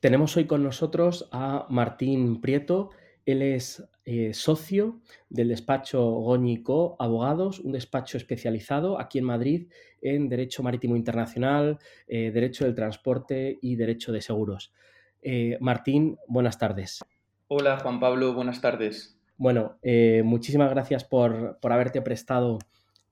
Tenemos hoy con nosotros a Martín Prieto. Él es eh, socio del despacho Góñico Abogados, un despacho especializado aquí en Madrid en Derecho Marítimo Internacional, eh, Derecho del Transporte y Derecho de Seguros. Eh, Martín, buenas tardes. Hola Juan Pablo, buenas tardes. Bueno, muchísimas gracias por, por haberte prestado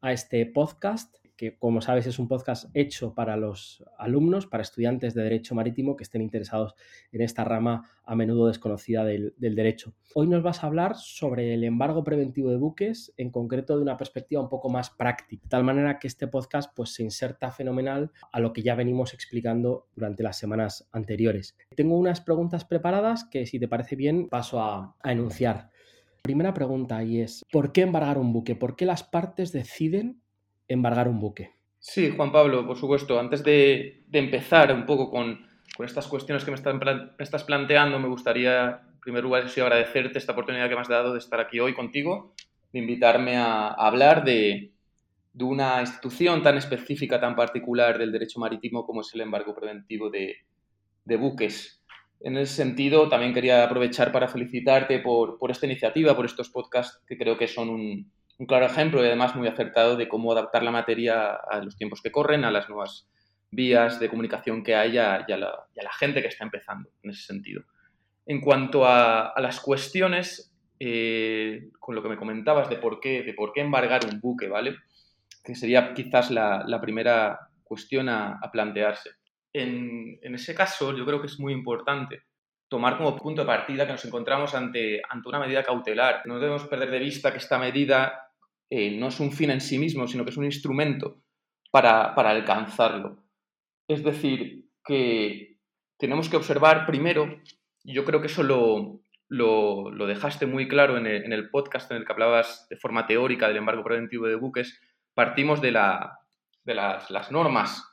a este podcast que como sabes es un podcast hecho para los alumnos, para estudiantes de Derecho Marítimo que estén interesados en esta rama a menudo desconocida del, derecho. Hoy nos vas a hablar sobre el embargo preventivo de buques, en concreto de una perspectiva un poco más práctica, de tal manera que este podcast pues, se inserta fenomenal a lo que ya venimos explicando durante las semanas anteriores. Tengo unas preguntas preparadas que si te parece bien paso a, a enunciar. Primera pregunta y es, ¿por qué embargar un buque? ¿Por qué las partes deciden embargar un buque. Sí, Juan Pablo, por supuesto. Antes de, empezar un poco con, estas cuestiones que me, estás planteando, me gustaría, en primer lugar, agradecerte esta oportunidad que me has dado de estar aquí hoy contigo, de invitarme a, hablar de, una institución tan específica, tan particular del derecho marítimo como es el embargo preventivo de, buques. En ese sentido, también quería aprovechar para felicitarte por, esta iniciativa, por estos podcasts que creo que son un, un claro ejemplo y además muy acertado de cómo adaptar la materia a los tiempos que corren, a las nuevas vías de comunicación que hay y a, la, gente que está empezando en ese sentido. En cuanto a, las cuestiones, eh, con lo que me comentabas de por qué, de por qué embargar un buque, ¿vale? Que sería quizás la, primera cuestión a, plantearse. En, en, ese caso, yo creo que es muy importante tomar como punto de partida que nos encontramos ante, ante una medida cautelar. No debemos perder de vista que esta medida eh, no es un fin en sí mismo, sino que es un instrumento para, alcanzarlo. Es decir, que tenemos que observar primero, yo creo que eso lo, lo, dejaste muy claro en el, podcast en el que hablabas de forma teórica del embargo preventivo de buques, partimos de, la, de las, normas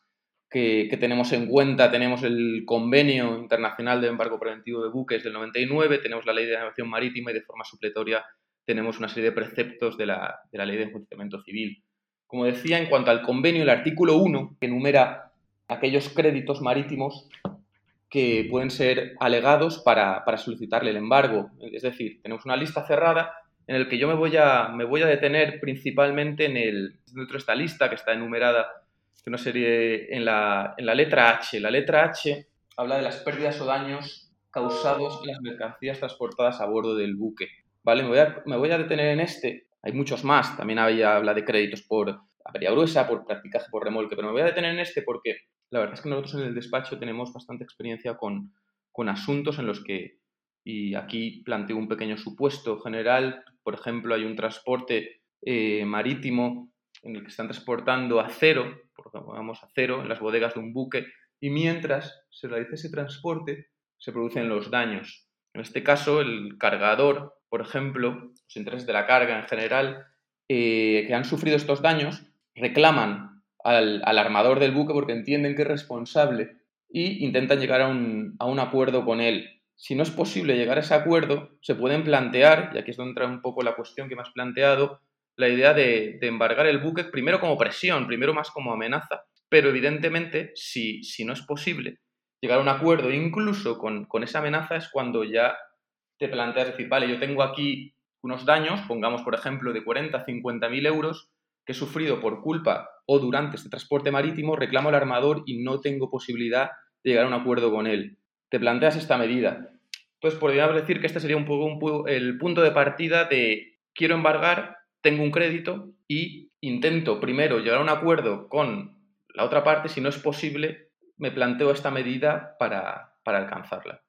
que, que, tenemos en cuenta. Tenemos el Convenio Internacional de Embargo Preventivo de Buques del 99, tenemos la Ley de Navegación Marítima y de forma supletoria tenemos una serie de preceptos de la, Ley de Enjuiciamiento Civil. Como decía, en cuanto al convenio, el artículo 1, que enumera aquellos créditos marítimos que pueden ser alegados para, solicitarle el embargo. Es decir, tenemos una lista cerrada en la que yo me voy a, me voy a detener principalmente en el, dentro de esta lista que está enumerada una serie en la, en la letra H. La letra H habla de las pérdidas o daños causados en las mercancías transportadas a bordo del buque. ¿Vale? Me voy, a, detener en este. Hay muchos más. También había, habla de créditos por avería gruesa, por practicaje por remolque, pero me voy a detener en este porque la verdad es que nosotros en el despacho tenemos bastante experiencia con, asuntos en los que, y aquí planteo un pequeño supuesto general, por ejemplo, hay un transporte eh, marítimo en el que están transportando acero, vamos acero, en las bodegas de un buque, y mientras se realiza ese transporte se producen los daños. En este caso, el cargador por ejemplo, los intereses de la carga en general, eh, que han sufrido estos daños, reclaman al, armador del buque porque entienden que es responsable y intentan llegar a un, acuerdo con él. Si no es posible llegar a ese acuerdo, se pueden plantear, y aquí es donde entra un poco la cuestión que me has planteado, la idea de, embargar el buque primero como presión, primero más como amenaza, pero evidentemente si, si no es posible llegar a un acuerdo incluso con, con esa amenaza es cuando ya te planteas decir, vale, yo tengo aquí unos daños, pongamos por ejemplo de 40 50 mil euros, que he sufrido por culpa o durante este transporte marítimo, reclamo al armador y no tengo posibilidad de llegar a un acuerdo con él. Te planteas esta medida. Entonces, podríamos decir que este sería un poco el punto de partida de quiero embargar, tengo un crédito y intento primero llegar a un acuerdo con la otra parte, si no es posible, me planteo esta medida para, para alcanzarla.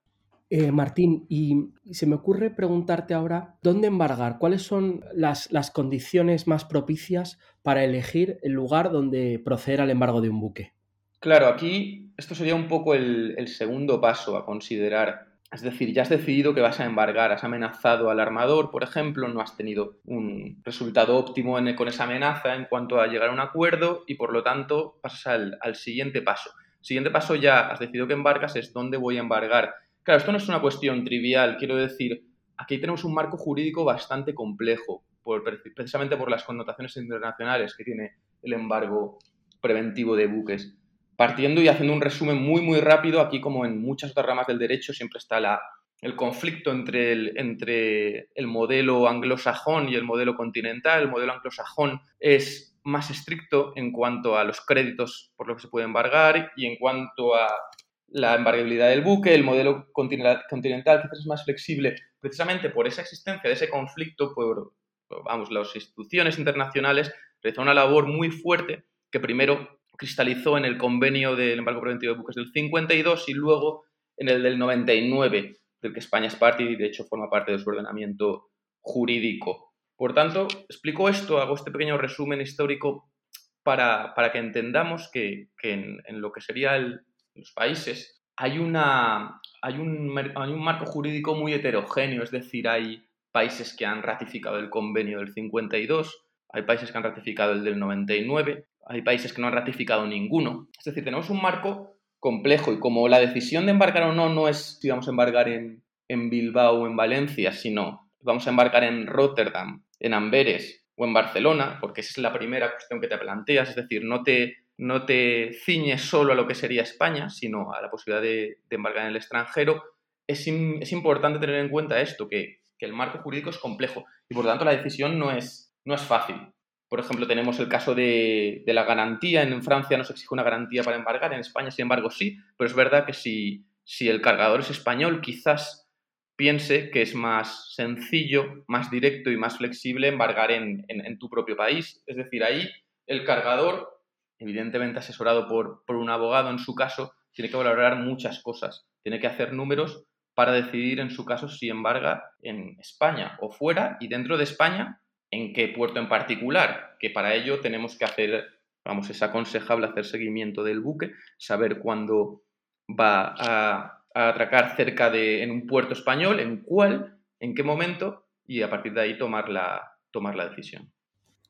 Eh, Martín, y se me ocurre preguntarte ahora, ¿dónde embargar? ¿Cuáles son las, condiciones más propicias para elegir el lugar donde proceder al embargo de un buque? Claro, aquí esto sería un poco el, segundo paso a considerar. Es decir, ya has decidido que vas a embargar, has amenazado al armador, por ejemplo, no has tenido un resultado óptimo con esa amenaza en cuanto a llegar a un acuerdo y por lo tanto pasas al, al siguiente paso. Siguiente paso ya has decidido que embargas es dónde voy a embargar Claro, esto no es una cuestión trivial, quiero decir, aquí tenemos un marco jurídico bastante complejo, precisamente por las connotaciones internacionales que tiene el embargo preventivo de buques. partiendo y haciendo un resumen muy, muy rápido, aquí como en muchas otras ramas del derecho siempre está el conflicto entre el, entre el modelo anglosajón y el modelo continental. El modelo anglosajón es más estricto en cuanto a los créditos por los que se puede embargar y en cuanto a la embargabilidad del buque. El modelo continental quizás es más flexible precisamente por esa existencia de ese conflicto, por, vamos, las instituciones internacionales realizaron una labor muy fuerte que primero cristalizó en el convenio del embargo preventivo de buques del 52 y luego en el del 99 del que España es parte y de hecho forma parte de su ordenamiento jurídico. Por tanto, explico esto, hago este pequeño resumen histórico para, que entendamos que, en, lo que serían los países hay, una, hay, un, marco jurídico muy heterogéneo, es decir, hay países que han ratificado el convenio del 52, hay países que han ratificado el del 99, hay países que no han ratificado ninguno. Es decir, tenemos un marco complejo y como la decisión de embarcar o no no es si vamos a embarcar en, Bilbao o en Valencia, sino vamos a embarcar en Rotterdam, en Amberes o en Barcelona, porque esa es la primera cuestión que te planteas, es decir, no te, no te ciñes solo a lo que sería España, sino a la posibilidad de, embarcar en el extranjero, es, es, importante tener en cuenta esto, que, que, el marco jurídico es complejo y por lo tanto la decisión no es, no es fácil. Por ejemplo, tenemos el caso de, la garantía. En Francia no se exige una garantía para embargar, en España, sin embargo, sí. Pero es verdad que si, si el cargador es español, quizás piense que es más sencillo, más directo y más flexible embargar en, tu propio país. Es decir, ahí el cargador, evidentemente asesorado por, por un abogado en su caso, tiene que valorar muchas cosas. Tiene que hacer números para decidir en su caso si embarga en España o fuera y dentro de España en qué puerto en particular, que para ello tenemos que hacer, vamos, es aconsejable hacer seguimiento del buque, saber cuándo va a, atracar cerca de, en un puerto español, en cuál, en qué momento, y a partir de ahí tomar la, tomar la decisión.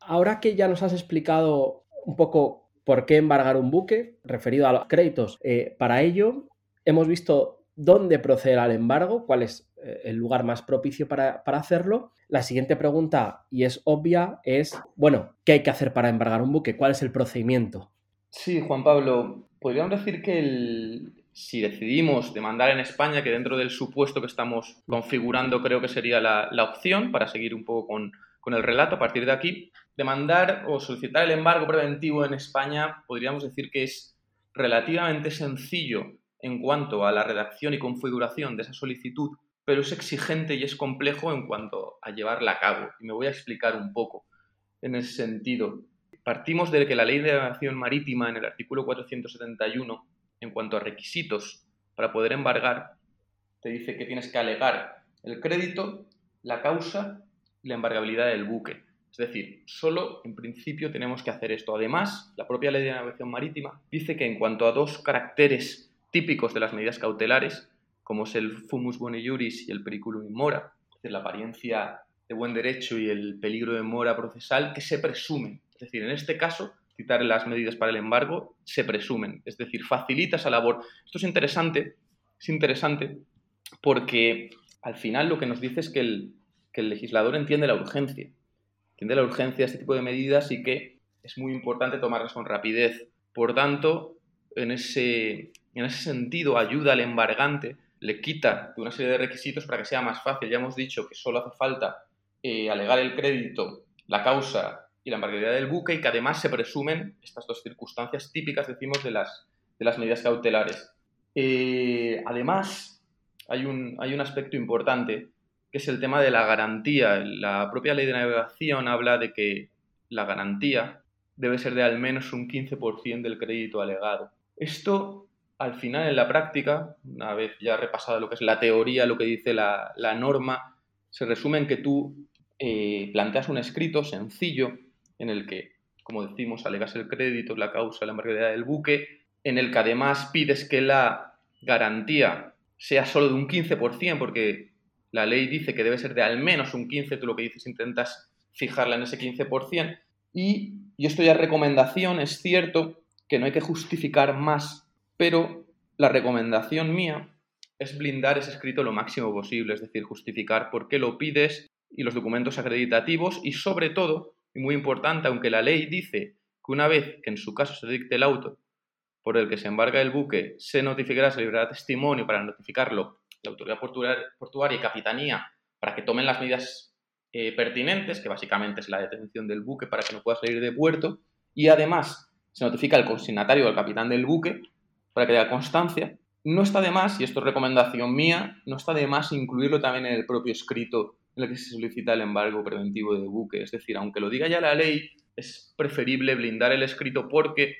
Ahora que ya nos has explicado un poco por qué embargar un buque, referido a los créditos, eh, para ello hemos visto dónde proceder al embargo, cuál es eh, el lugar más propicio para, hacerlo. La siguiente pregunta, y es obvia, es, bueno, ¿qué hay que hacer para embargar un buque? ¿Cuál es el procedimiento? Sí, Juan Pablo, podríamos decir que si decidimos demandar en España, que dentro del supuesto que estamos configurando creo que sería la, opción para seguir un poco con, con el relato a partir de aquí, demandar o solicitar el embargo preventivo en España podríamos decir que es relativamente sencillo en cuanto a la redacción y configuración de esa solicitud pero es exigente y es complejo en cuanto a llevarla a cabo. Y me voy a explicar un poco en ese sentido. Partimos de que la Ley de Navegación Marítima, en el artículo 471, en cuanto a requisitos para poder embargar, te dice que tienes que alegar el crédito, la causa la embargabilidad del buque. Es decir, solo en principio tenemos que hacer esto. Además, la propia Ley de Navegación Marítima dice que en cuanto a dos caracteres típicos de las medidas cautelares, como es el fumus boni juris y el periculum in mora, es decir, la apariencia de buen derecho y el peligro de mora procesal, que se presumen. Es decir, en este caso, citar las medidas para el embargo se presumen, es decir, facilita esa labor. Esto es interesante, es interesante porque al final lo que nos dice es que el, que el legislador entiende la urgencia, entiende la urgencia de este tipo de medidas y que es muy importante tomarlas con rapidez. Por tanto, en ese, en ese sentido, ayuda al embargante le quita una serie de requisitos para que sea más fácil. Ya hemos dicho que solo hace falta eh, alegar el crédito, la causa y la embargabilidad del buque y que además se presumen estas dos circunstancias típicas, decimos, de las, de las medidas cautelares. Eh, además, hay un, hay un aspecto importante que es el tema de la garantía. La propia ley de navegación habla de que la garantía debe ser de al menos un 15% del crédito alegado. Esto al final en la práctica, una vez ya repasada lo que es la teoría, lo que dice la, norma, se resume en que tú eh, planteas un escrito sencillo en el que, como decimos, alegas el crédito, la causa, la embargadera del buque, en el que además pides que la garantía sea solo de un 15%, porque la ley dice que debe ser de al menos un 15%, tú lo que dices intentas fijarla en ese 15%, y, y esto ya es recomendación, es cierto que no hay que justificar más pero la recomendación mía es blindar ese escrito lo máximo posible, es decir, justificar por qué lo pides y los documentos acreditativos y sobre todo, y muy importante, aunque la ley dice que una vez que en su caso se dicte el auto, por el que se embarga el buque se notificará, se librará testimonio para notificarlo la autoridad portuaria y capitanía para que tomen las medidas eh, pertinentes, que básicamente es la detención del buque para que no pueda salir de puerto, y además se notifica al consignatario o al capitán del buque para que dé constancia. No está de más, y esto es recomendación mía, no está de más incluirlo también en el propio escrito en el que se solicita el embargo preventivo de buque. Es decir, aunque lo diga ya la ley, es preferible blindar el escrito porque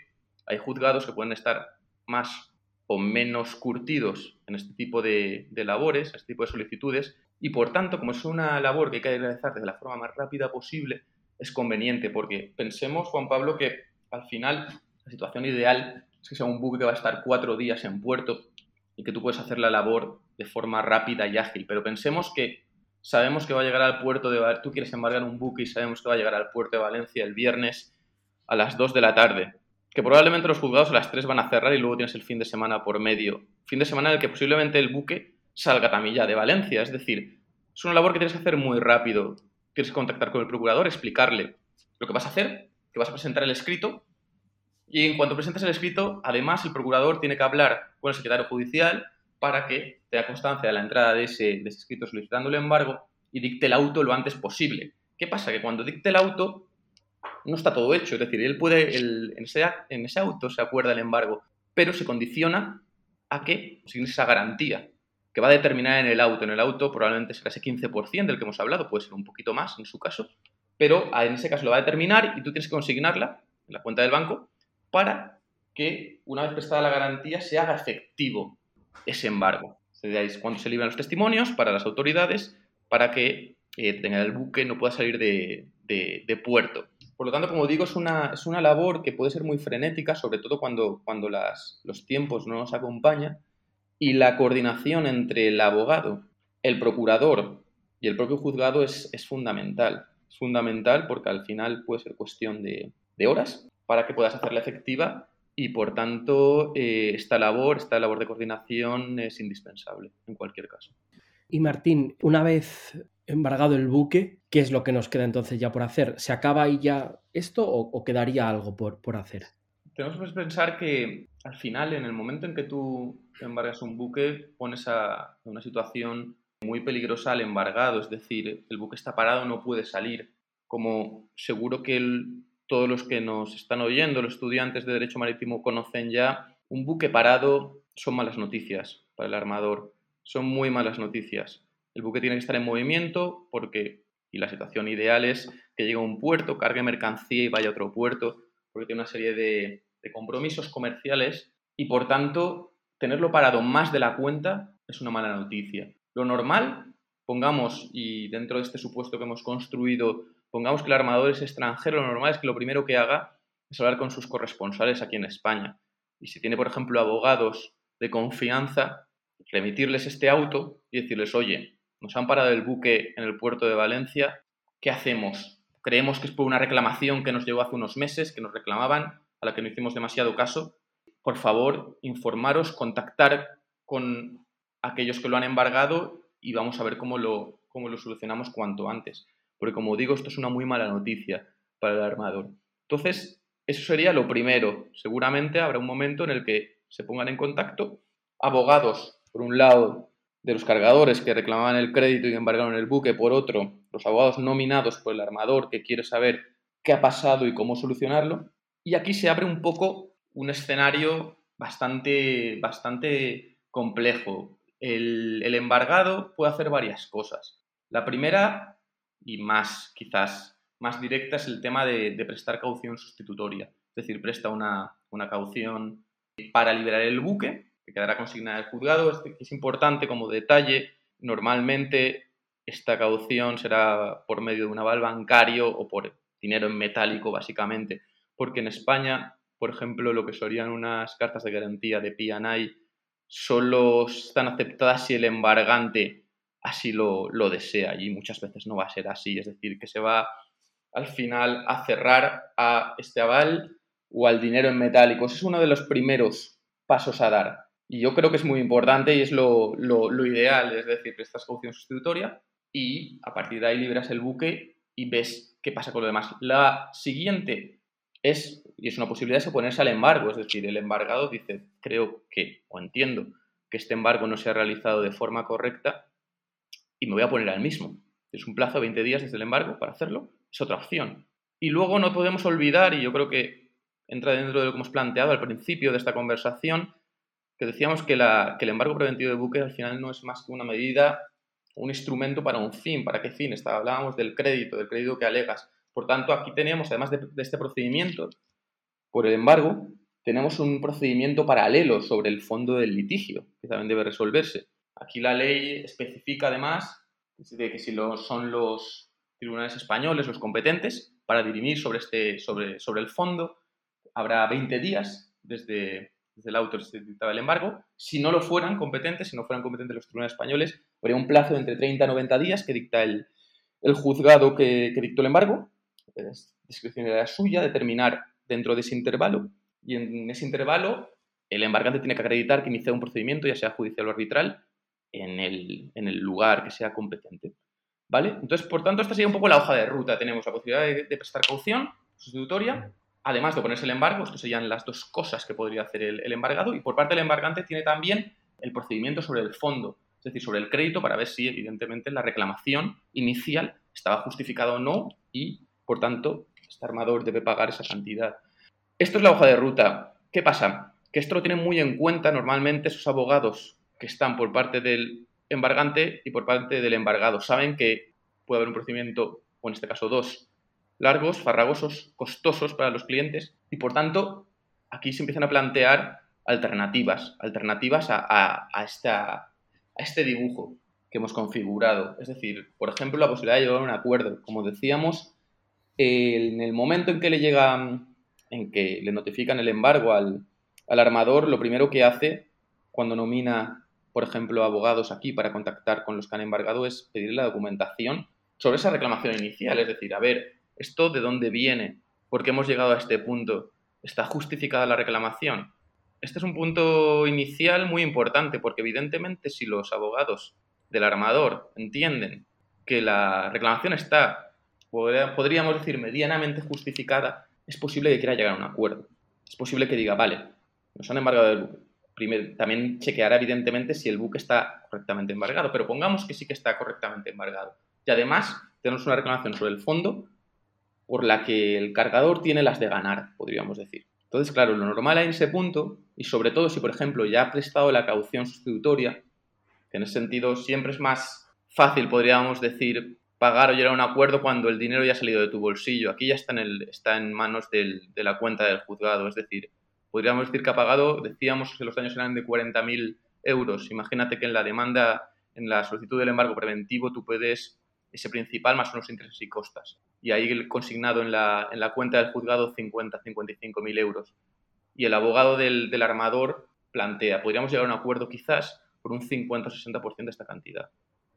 hay juzgados que pueden estar más o menos curtidos en este tipo de, labores, este tipo de solicitudes, y por tanto, como es una labor que hay que realizar de la forma más rápida posible, es conveniente, porque pensemos, Juan Pablo, que al final la situación ideal es que sea un buque que va a estar cuatro días en puerto y que tú puedes hacer la labor de forma rápida y ágil. Pero pensemos que sabemos que va a llegar al puerto de tú quieres embargar un buque y sabemos que va a llegar al puerto de Valencia el viernes a las 2 de la tarde, que probablemente los juzgados a las 3 van a cerrar y luego tienes el fin de semana por medio. Fin de semana en el que posiblemente el buque salga también ya de Valencia, es decir, es una labor que tienes que hacer muy rápido. Tienes que contactar con el procurador, explicarle lo que vas a hacer, que vas a presentar el escrito y en cuanto presentes el escrito, además el procurador tiene que hablar con el secretario judicial para que te da constancia de la entrada de ese, escrito solicitando el embargo y dicte el auto lo antes posible. ¿Qué pasa? Que cuando dicte el auto no está todo hecho, es decir, él puede, en, ese, en, ese, auto se acuerda el embargo, pero se condiciona a que sin esa garantía que va a determinar en el auto. En el auto probablemente será ese 15% del que hemos hablado, puede ser un poquito más en su caso, pero en ese caso lo va a determinar y tú tienes que consignarla en la cuenta del banco para que, una vez prestada la garantía, se haga efectivo ese embargo. Cuando se libran los testimonios para las autoridades, para que eh, tenga el buque no pueda salir de, puerto. Por lo tanto, como digo, es una, es una labor que puede ser muy frenética, sobre todo cuando, cuando las, los tiempos no nos acompañan, y la coordinación entre el abogado, el procurador y el propio juzgado es, es fundamental. Es fundamental porque al final puede ser cuestión de, de horas para que puedas hacerla efectiva y por tanto eh, esta labor, esta labor de coordinación es indispensable en cualquier caso. Y Martín, una vez embargado el buque, ¿qué es lo que nos queda entonces ya por hacer? ¿Se acaba ahí ya esto o, quedaría algo por, por, hacer? Tenemos que pensar que al final, en el momento en que tú embargas un buque, pones a una situación muy peligrosa al embargado, es decir, el buque está parado, no puede salir. Como seguro que todos los que nos están oyendo, los estudiantes de Derecho Marítimo, conocen ya, un buque parado son malas noticias para el armador, son muy malas noticias. El buque tiene que estar en movimiento porque, y la situación ideal es que llegue a un puerto, cargue mercancía y vaya a otro puerto, porque tiene una serie de, de compromisos comerciales y por tanto tenerlo parado más de la cuenta es una mala noticia. Lo normal, pongamos, y dentro de este supuesto que hemos construido, pongamos que el armador es extranjero, lo normal es que lo primero que haga es hablar con sus corresponsales aquí en España. Y si tiene, por ejemplo, abogados de confianza, remitirles este auto y decirles, oye, nos han parado el buque en el puerto de Valencia, ¿qué hacemos? Creemos que es por una reclamación que nos llegó hace unos meses, que nos reclamaban, a la que no hicimos demasiado caso. Por favor, informaros, contactar con aquellos que lo han embargado y vamos a ver cómo lo, cómo lo solucionamos cuanto antes porque como digo, esto es una muy mala noticia para el armador. Entonces, eso sería lo primero. Seguramente habrá un momento en el que se pongan en contacto abogados, por un lado, de los cargadores que reclamaban el crédito y embargaron el buque, por otro, los abogados nominados por el armador que quiere saber qué ha pasado y cómo solucionarlo. Y aquí se abre un poco un escenario bastante, bastante complejo. El, embargado puede hacer varias cosas. La primera y más quizás más directa es el tema de, prestar caución sustitutoria. Es decir, presta una, caución para liberar el buque, que quedará consignada el juzgado. Es, importante como detalle, normalmente esta caución será por medio de un aval bancario o por dinero en metálico, básicamente, porque en España, por ejemplo, lo que serían unas cartas de garantía de P&I solo están aceptadas si el embargante así lo, desea y muchas veces no va a ser así, es decir, que se va al final a cerrar a este aval o al dinero en metálicos. Es uno de los primeros pasos a dar. Y yo creo que es muy importante y es lo, ideal, es decir, prestas caución sustitutoria y a partir de ahí libras el buque y ves qué pasa con lo demás. La siguiente es y es una posibilidad, es oponerse al embargo. Es decir, el embargado dice, creo que, o entiendo, que este embargo no se ha realizado de forma correcta y me voy a poner al mismo. Es un plazo de 20 días desde el embargo para hacerlo, es otra opción. Y luego no podemos olvidar, y yo creo que entra dentro de lo que hemos planteado al principio de esta conversación, que decíamos que, el embargo preventivo de buques al final no es más que una medida, un instrumento para un fin. ¿Para qué fin? Está, hablábamos del crédito, del crédito que alegas. Por tanto, aquí tenemos, además de, este procedimiento por el embargo, tenemos un procedimiento paralelo sobre el fondo del litigio, que también debe resolverse. Aquí la ley especifica además de que si son los tribunales españoles los competentes para dirimir sobre, este, sobre, sobre el fondo, habrá 20 días desde, desde el auto se dictaba el embargo. Si no lo fueran competentes, si no fueran competentes los tribunales españoles, habría un plazo entre 30 y 90 días que dicta el, juzgado que, que, dictó el embargo. Es discrecionalidad suya, determinar dentro de ese intervalo. Y en ese intervalo, el embargante tiene que acreditar que inicia un procedimiento, ya sea judicial o arbitral, en el, en el lugar que sea competente. ¿Vale? Entonces, por tanto, esta sería un poco la hoja de ruta. Tenemos la posibilidad de, de prestar caución sustitutoria, además de ponerse el embargo, estas serían las dos cosas que podría hacer el, embargado, y por parte del embargante tiene también el procedimiento sobre el fondo, es decir, sobre el crédito para ver si evidentemente la reclamación inicial estaba justificada o no y, por tanto, este armador debe pagar esa cantidad. Esto es la hoja de ruta. ¿Qué pasa? Que esto lo tienen muy en cuenta normalmente esos abogados que están por parte del embargante y por parte del embargado. Saben que puede haber un procedimiento, o en este caso dos, largos, farragosos, costosos para los clientes y por tanto aquí se empiezan a plantear alternativas, alternativas a, esta, a este dibujo que hemos configurado. Es decir, por ejemplo, la posibilidad de llegar a un acuerdo. Como decíamos, en el momento en que le llega, en que le notifican el embargo al, al armador, lo primero que hace cuando nomina, por ejemplo, abogados aquí para contactar con los que han embargado es pedirle la documentación sobre esa reclamación inicial. Es decir, a ver, ¿Esto de dónde viene? ¿Por qué hemos llegado a este punto? ¿Está justificada la reclamación? Este es un punto inicial muy importante porque evidentemente si los abogados del armador entienden que la reclamación está, podríamos decir, medianamente justificada, es posible que quiera llegar a un acuerdo. Es posible que diga, vale, nos han embargado el buque. También chequeará evidentemente si el buque está correctamente embargado, pero pongamos que sí que está correctamente embargado. Y además tenemos una reclamación sobre el fondo por la que el cargador tiene las de ganar, podríamos decir. Entonces, claro, lo normal en ese punto, y sobre todo si, por ejemplo, ya ha prestado la caución sustitutoria, que en ese sentido siempre es más fácil, podríamos decir, pagar o llegar a un acuerdo cuando el dinero ya ha salido de tu bolsillo. Aquí ya está en, el, está en manos de la cuenta del juzgado. Es decir, podríamos decir que ha pagado, decíamos que los daños eran de 40.000 euros. Imagínate que en la demanda, en la solicitud del embargo preventivo, tú puedes ese principal más unos intereses y costas. Y ahí consignado en la, en la cuenta del juzgado 50, 55 mil euros. Y el abogado del, del, armador plantea, podríamos llegar a un acuerdo quizás por un 50 o 60% de esta cantidad.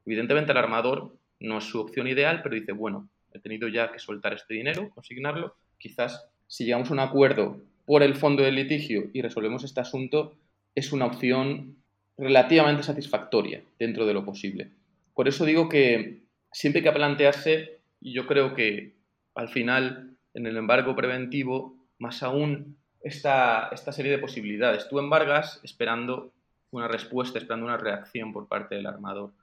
Evidentemente el armador no es su opción ideal, pero dice, bueno, he tenido ya que soltar este dinero, consignarlo, quizás si llegamos a un acuerdo por el fondo del litigio y resolvemos este asunto, es una opción relativamente satisfactoria dentro de lo posible. Por eso digo que siempre hay que plantearse, y yo creo que al final, en el embargo preventivo, más aún esta, esta serie de posibilidades. Tú embargas esperando una respuesta, esperando una reacción por parte del armador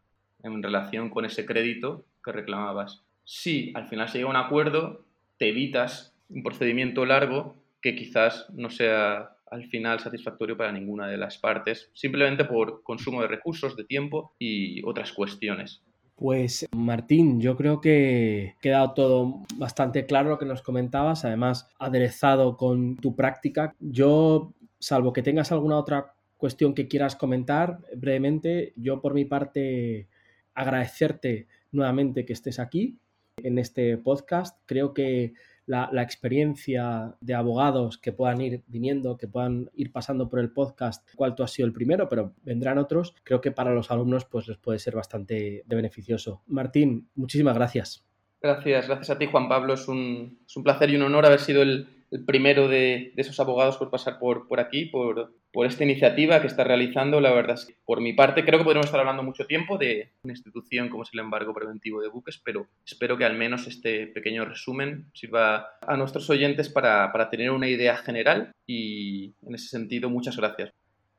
en relación con ese crédito que reclamabas. Si al final se llega a un acuerdo, te evitas un procedimiento largo que quizás no sea al final satisfactorio para ninguna de las partes, simplemente por consumo de recursos, de tiempo y otras cuestiones. Pues Martín, yo creo que ha quedado todo bastante claro lo que nos comentabas, además aderezado con tu práctica. Yo, salvo que tengas alguna otra cuestión que quieras comentar brevemente, yo por mi parte agradecerte nuevamente que estés aquí en este podcast. Creo que la, experiencia de abogados que puedan ir viniendo, que puedan ir pasando por el podcast, cual tú has sido el primero, pero vendrán otros, creo que para los alumnos pues les puede ser bastante beneficioso. Martín, muchísimas gracias. Gracias, gracias a ti Juan Pablo. Es un, es un placer y un honor haber sido el, el primero de, esos abogados por pasar por, por aquí, por, por esta iniciativa que está realizando. La verdad es que, por mi parte, creo que podremos estar hablando mucho tiempo de una institución como es el embargo preventivo de buques, pero espero que al menos este pequeño resumen sirva a nuestros oyentes para, para tener una idea general y, en ese sentido, muchas gracias.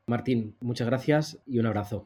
Martín, muchas gracias y un abrazo.